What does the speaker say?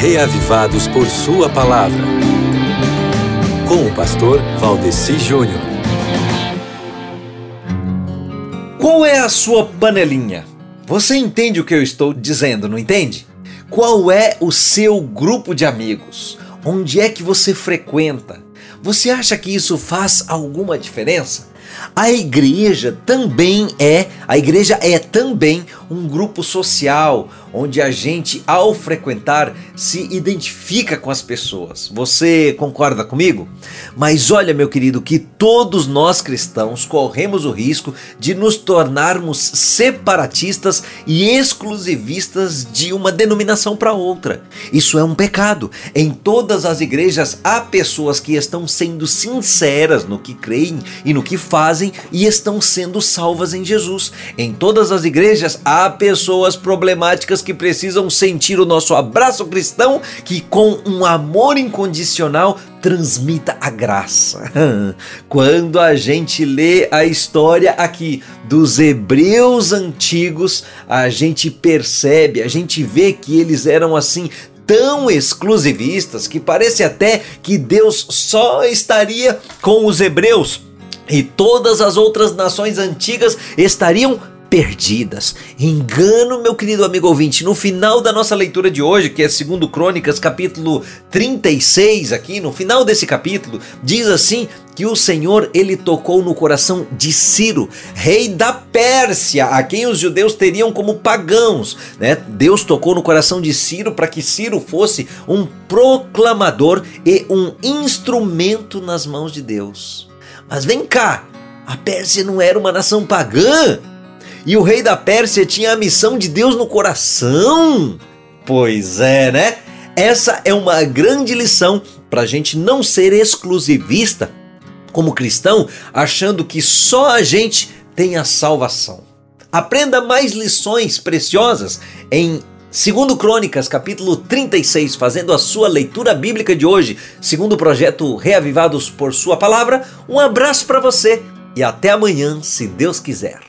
reavivados por Sua palavra. Com o pastor Valdeci Júnior. Qual é a sua panelinha? Você entende o que eu estou dizendo, não entende? Qual é o seu grupo de amigos? Onde é que você frequenta? Você acha que isso faz alguma diferença? A igreja também é, a igreja é também um grupo social onde a gente ao frequentar se identifica com as pessoas. Você concorda comigo? Mas olha, meu querido, que todos nós cristãos corremos o risco de nos tornarmos separatistas e exclusivistas de uma denominação para outra. Isso é um pecado. Em todas as igrejas há pessoas que estão sendo sinceras no que creem e no que fazem e estão sendo salvas em Jesus. Em todas as igrejas há pessoas problemáticas que precisam sentir o nosso abraço cristão que com um amor incondicional transmita a graça. Quando a gente lê a história aqui dos hebreus antigos, a gente percebe, a gente vê que eles eram assim tão exclusivistas que parece até que Deus só estaria com os hebreus e todas as outras nações antigas estariam perdidas. Engano, meu querido amigo ouvinte, no final da nossa leitura de hoje, que é segundo Crônicas, capítulo 36, aqui no final desse capítulo, diz assim que o Senhor ele tocou no coração de Ciro, rei da Pérsia, a quem os judeus teriam como pagãos, né? Deus tocou no coração de Ciro para que Ciro fosse um proclamador e um instrumento nas mãos de Deus. Mas vem cá, a Pérsia não era uma nação pagã? E o rei da Pérsia tinha a missão de Deus no coração? Pois é, né? Essa é uma grande lição para a gente não ser exclusivista como cristão, achando que só a gente tem a salvação. Aprenda mais lições preciosas em 2 Crônicas, capítulo 36, fazendo a sua leitura bíblica de hoje, segundo o projeto Reavivados por Sua Palavra. Um abraço para você e até amanhã, se Deus quiser.